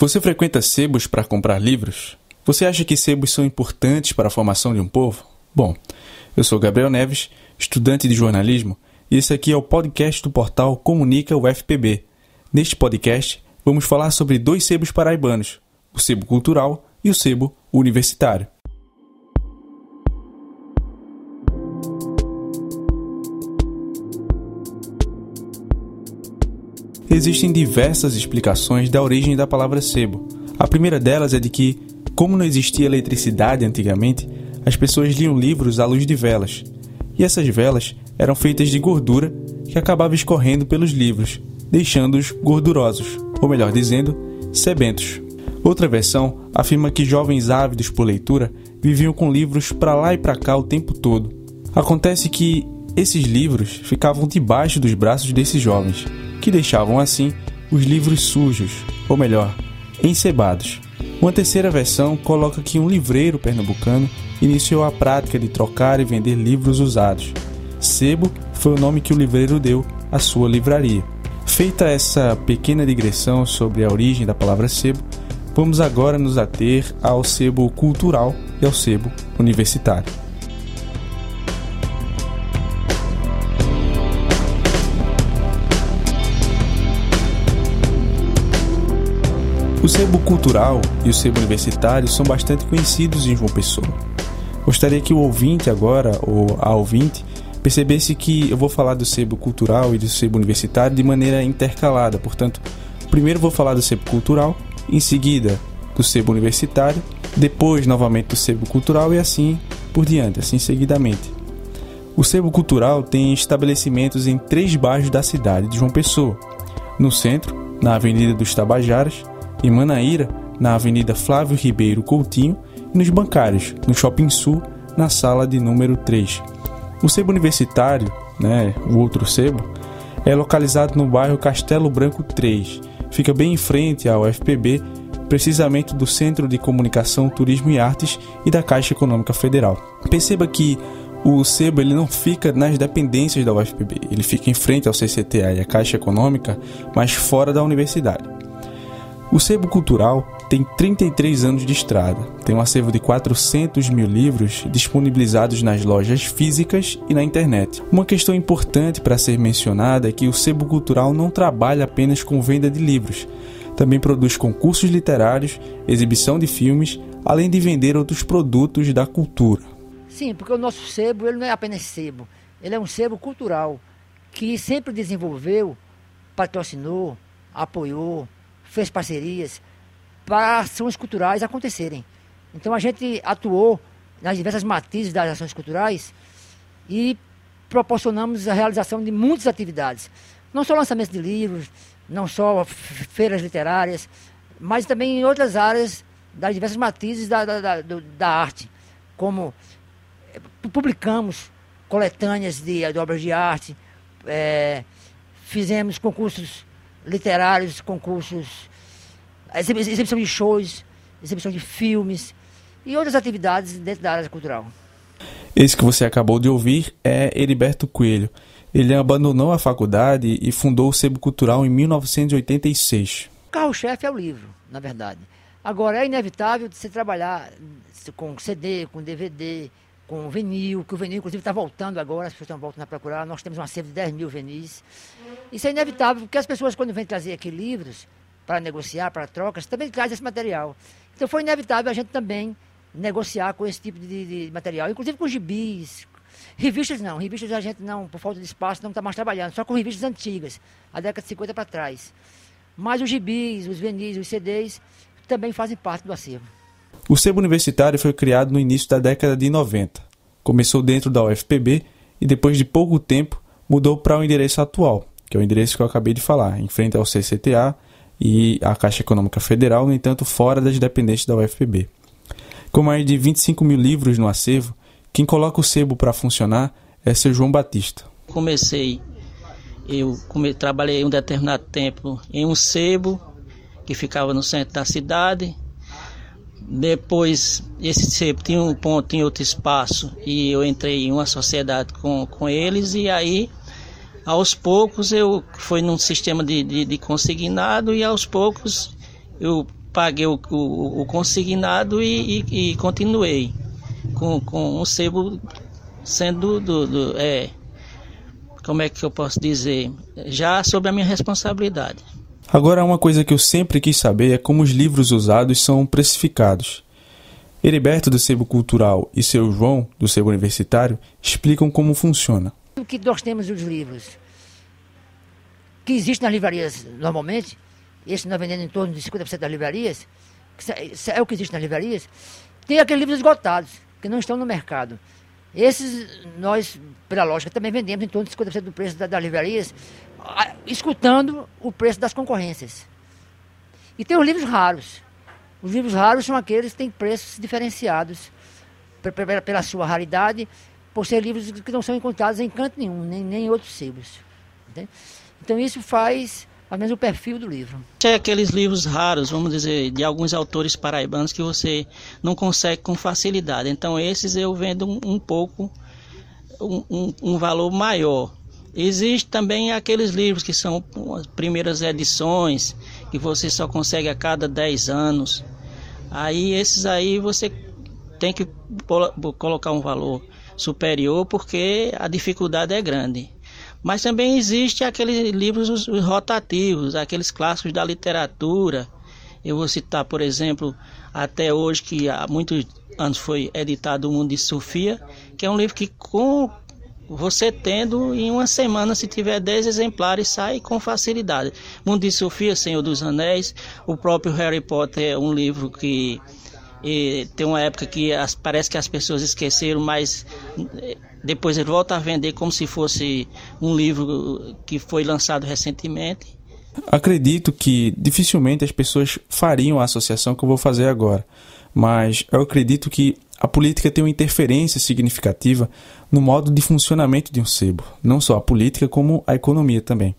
Você frequenta sebos para comprar livros? Você acha que sebos são importantes para a formação de um povo? Bom, eu sou Gabriel Neves, estudante de jornalismo, e esse aqui é o podcast do portal Comunica UFPB. Neste podcast, vamos falar sobre dois sebos paraibanos, o sebo cultural e o sebo universitário. Existem diversas explicações da origem da palavra sebo. A primeira delas é de que, como não existia eletricidade antigamente, as pessoas liam livros à luz de velas. E essas velas eram feitas de gordura que acabava escorrendo pelos livros, deixando-os gordurosos, ou melhor dizendo, sebentos. Outra versão afirma que jovens ávidos por leitura viviam com livros para lá e para cá o tempo todo. Acontece que esses livros ficavam debaixo dos braços desses jovens, que deixavam assim os livros sujos, ou melhor, encebados. Uma terceira versão coloca que um livreiro pernambucano iniciou a prática de trocar e vender livros usados. Sebo foi o nome que o livreiro deu à sua livraria. Feita essa pequena digressão sobre a origem da palavra sebo, vamos agora nos ater ao sebo cultural e ao sebo universitário. O sebo cultural e o sebo universitário são bastante conhecidos em João Pessoa. Gostaria que o ouvinte agora, ou a ouvinte, percebesse que eu vou falar do sebo cultural e do sebo universitário de maneira intercalada. Portanto, primeiro vou falar do sebo cultural, em seguida do sebo universitário, depois novamente do sebo cultural e assim por diante, assim seguidamente. O sebo cultural tem estabelecimentos em três bairros da cidade de João Pessoa: no centro, na Avenida dos Tabajaras, em Manaíra, na Avenida Flávio Ribeiro Coutinho, e nos bancários, no Shopping Sul, na sala de número 3. O sebo universitário, né, o outro sebo, é localizado no bairro Castelo Branco 3. Fica bem em frente ao FPB, precisamente do Centro de Comunicação, Turismo e Artes e da Caixa Econômica Federal. Perceba que o sebo ele não fica nas dependências da UFPB, ele fica em frente ao CCTA e à Caixa Econômica, mas fora da universidade. O Sebo Cultural tem 33 anos de estrada, tem um acervo de 400 mil livros disponibilizados nas lojas físicas e na internet. Uma questão importante para ser mencionada é que o Sebo Cultural não trabalha apenas com venda de livros, também produz concursos literários, exibição de filmes, além de vender outros produtos da cultura. Sim, porque o nosso sebo ele não é apenas sebo, ele é um sebo cultural que sempre desenvolveu, patrocinou, apoiou, fez parcerias para ações culturais acontecerem. Então a gente atuou nas diversas matizes das ações culturais e proporcionamos a realização de muitas atividades. Não só lançamentos de livros, não só feiras literárias, mas também em outras áreas das diversas matizes da, da, da, da arte, como eh, publicamos coletâneas de, de obras de arte, é, fizemos concursos literários, concursos, exibição de shows, exibição de filmes e outras atividades dentro da área cultural. Esse que você acabou de ouvir é Heriberto Coelho. Ele abandonou a faculdade e fundou o Sebo Cultural em 1986. O carro-chefe é o livro, na verdade. Agora, é inevitável você trabalhar com CD, com DVD, com o vinil, que o vinil, inclusive, está voltando agora, as pessoas estão voltando a procurar. Nós temos um acervo de 10 mil vinis. Isso é inevitável, porque as pessoas, quando vêm trazer aqui livros para negociar, para trocas, também trazem esse material. Então, foi inevitável a gente também negociar com esse tipo de, de material, inclusive com gibis. Revistas não, revistas a gente não, por falta de espaço, não está mais trabalhando, só com revistas antigas, a década de 50 para trás. Mas os gibis, os vinis, os CDs também fazem parte do acervo. O sebo universitário foi criado no início da década de 90. Começou dentro da UFPB e depois de pouco tempo mudou para o endereço atual, que é o endereço que eu acabei de falar, em frente ao CCTA e à Caixa Econômica Federal, no entanto fora das dependências da UFPB. Com mais de 25 mil livros no acervo, quem coloca o sebo para funcionar é seu João Batista. Comecei, eu come, trabalhei um determinado tempo em um sebo que ficava no centro da cidade, depois, esse sebo tinha um ponto em outro espaço e eu entrei em uma sociedade com, com eles e aí, aos poucos, eu fui num sistema de, de, de consignado e aos poucos eu paguei o, o, o consignado e, e, e, continuei com, com o sebo sendo do, do, é, como é que eu posso dizer, já sob a minha responsabilidade. Agora, uma coisa que eu sempre quis saber é como os livros usados são precificados. Heriberto do Sebo Cultural e seu João do Sebo Universitário explicam como funciona. O que nós temos os livros que existem nas livrarias normalmente, esse nós vendendo em torno de 50% das livrarias, é o que existe nas livrarias, tem aqueles livros esgotados, que não estão no mercado. Esses nós, pela lógica, também vendemos em torno de 50% do preço das, das livrarias, escutando o preço das concorrências. E tem os livros raros. Os livros raros são aqueles que têm preços diferenciados pela sua raridade, por ser livros que não são encontrados em canto nenhum, nem, nem em outros sebos. Então isso faz ao menos o perfil do livro. É aqueles livros raros, vamos dizer, de alguns autores paraibanos que você não consegue com facilidade. Então esses eu vendo um, um pouco, um, um, um valor maior. Existe também aqueles livros que são as primeiras edições, que você só consegue a cada 10 anos. Aí esses aí você tem que colocar um valor superior porque a dificuldade é grande. Mas também existe aqueles livros rotativos, aqueles clássicos da literatura. Eu vou citar, por exemplo, até hoje, que há muitos anos foi editado O Mundo de Sofia, que é um livro que com você tendo em uma semana, se tiver 10 exemplares, sai com facilidade. Mundo de Sofia, Senhor dos Anéis, o próprio Harry Potter é um livro que tem uma época que as, parece que as pessoas esqueceram, mas depois ele volta a vender como se fosse um livro que foi lançado recentemente. Acredito que dificilmente as pessoas fariam a associação que eu vou fazer agora, mas eu acredito que a política tem uma interferência significativa no modo de funcionamento de um sebo, não só a política, como a economia também.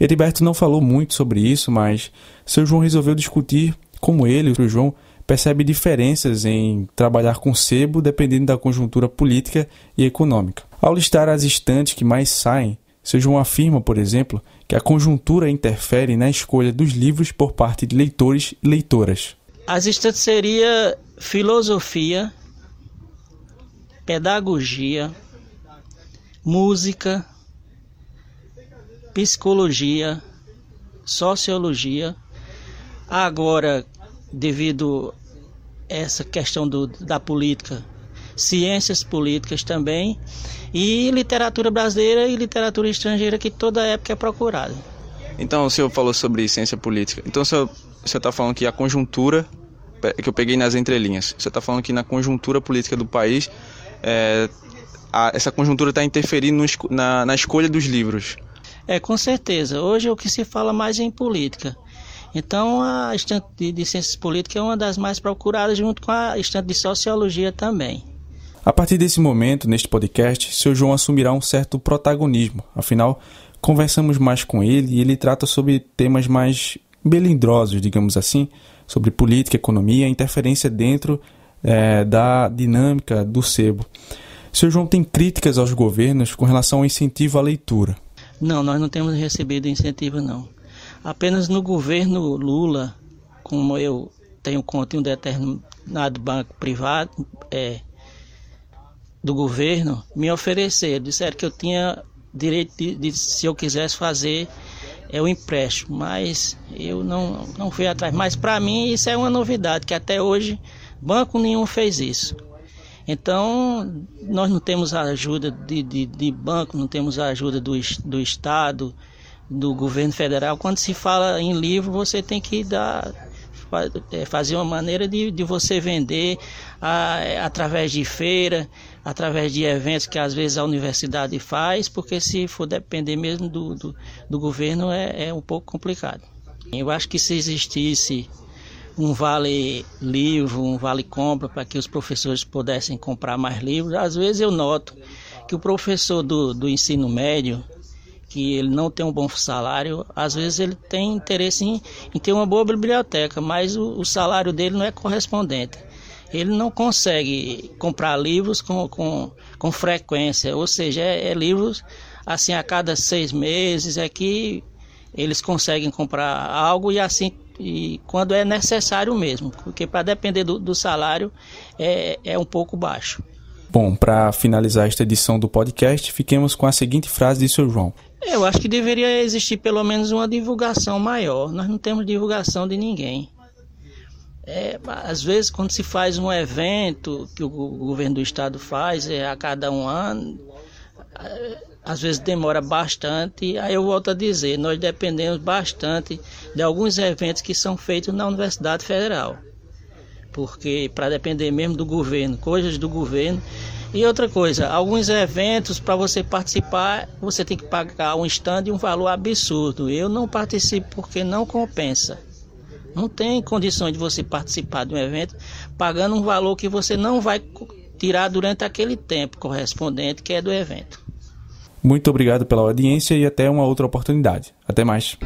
Heriberto não falou muito sobre isso, mas seu João resolveu discutir como ele, o João, percebe diferenças em trabalhar com sebo dependendo da conjuntura política e econômica. Ao listar as estantes que mais saem, João afirma, por exemplo, que a conjuntura interfere na escolha dos livros por parte de leitores e leitoras. As estantes seria filosofia, pedagogia, música, psicologia, sociologia. Agora, devido essa questão do, da política, ciências políticas também, e literatura brasileira e literatura estrangeira que toda época é procurada. Então, o senhor falou sobre ciência política. Então, o senhor está falando que a conjuntura, que eu peguei nas entrelinhas, você está falando que na conjuntura política do país é, a, essa conjuntura está interferindo no, na, na escolha dos livros. É, com certeza. Hoje é o que se fala mais em política. Então, a estante de, de ciências políticas é uma das mais procuradas, junto com a estante de sociologia também. A partir desse momento, neste podcast, seu João assumirá um certo protagonismo. Afinal, conversamos mais com ele e ele trata sobre temas mais melindrosos, digamos assim, sobre política, economia interferência dentro é, da dinâmica do sebo. Seu João tem críticas aos governos com relação ao incentivo à leitura? Não, nós não temos recebido incentivo não. Apenas no governo Lula, como eu tenho conta em um determinado banco privado é, do governo, me ofereceram, disseram que eu tinha direito de, de se eu quisesse fazer é o empréstimo, mas eu não, não fui atrás. Mas para mim isso é uma novidade, que até hoje Banco nenhum fez isso. Então, nós não temos a ajuda de, de, de banco, não temos a ajuda do, do Estado, do governo federal. Quando se fala em livro, você tem que dar, é, fazer uma maneira de, de você vender a, através de feira, através de eventos que às vezes a universidade faz, porque se for depender mesmo do, do, do governo é, é um pouco complicado. Eu acho que se existisse um vale livro, um vale compra para que os professores pudessem comprar mais livros. Às vezes eu noto que o professor do, do ensino médio, que ele não tem um bom salário, às vezes ele tem interesse em, em ter uma boa biblioteca, mas o, o, salário dele não é correspondente. Ele não consegue comprar livros com, com, com frequência, ou seja, é, é livros assim a cada seis meses é que eles conseguem comprar algo e assim e quando é necessário mesmo, porque para depender do, do salário é, é um pouco baixo. Bom, para finalizar esta edição do podcast, fiquemos com a seguinte frase de seu João. Eu acho que deveria existir pelo menos uma divulgação maior. Nós não temos divulgação de ninguém. É, às vezes, quando se faz um evento que o governo do estado faz é, a cada um ano, às vezes demora bastante. Aí eu volto a dizer: nós dependemos bastante de alguns eventos que são feitos na Universidade Federal. Porque, para depender mesmo do governo, coisas do governo. E outra coisa, alguns eventos para você participar, você tem que pagar um stand e um valor absurdo. Eu não participo porque não compensa. Não tem condições de você participar de um evento pagando um valor que você não vai tirar durante aquele tempo correspondente que é do evento. Muito obrigado pela audiência e até uma outra oportunidade. Até mais.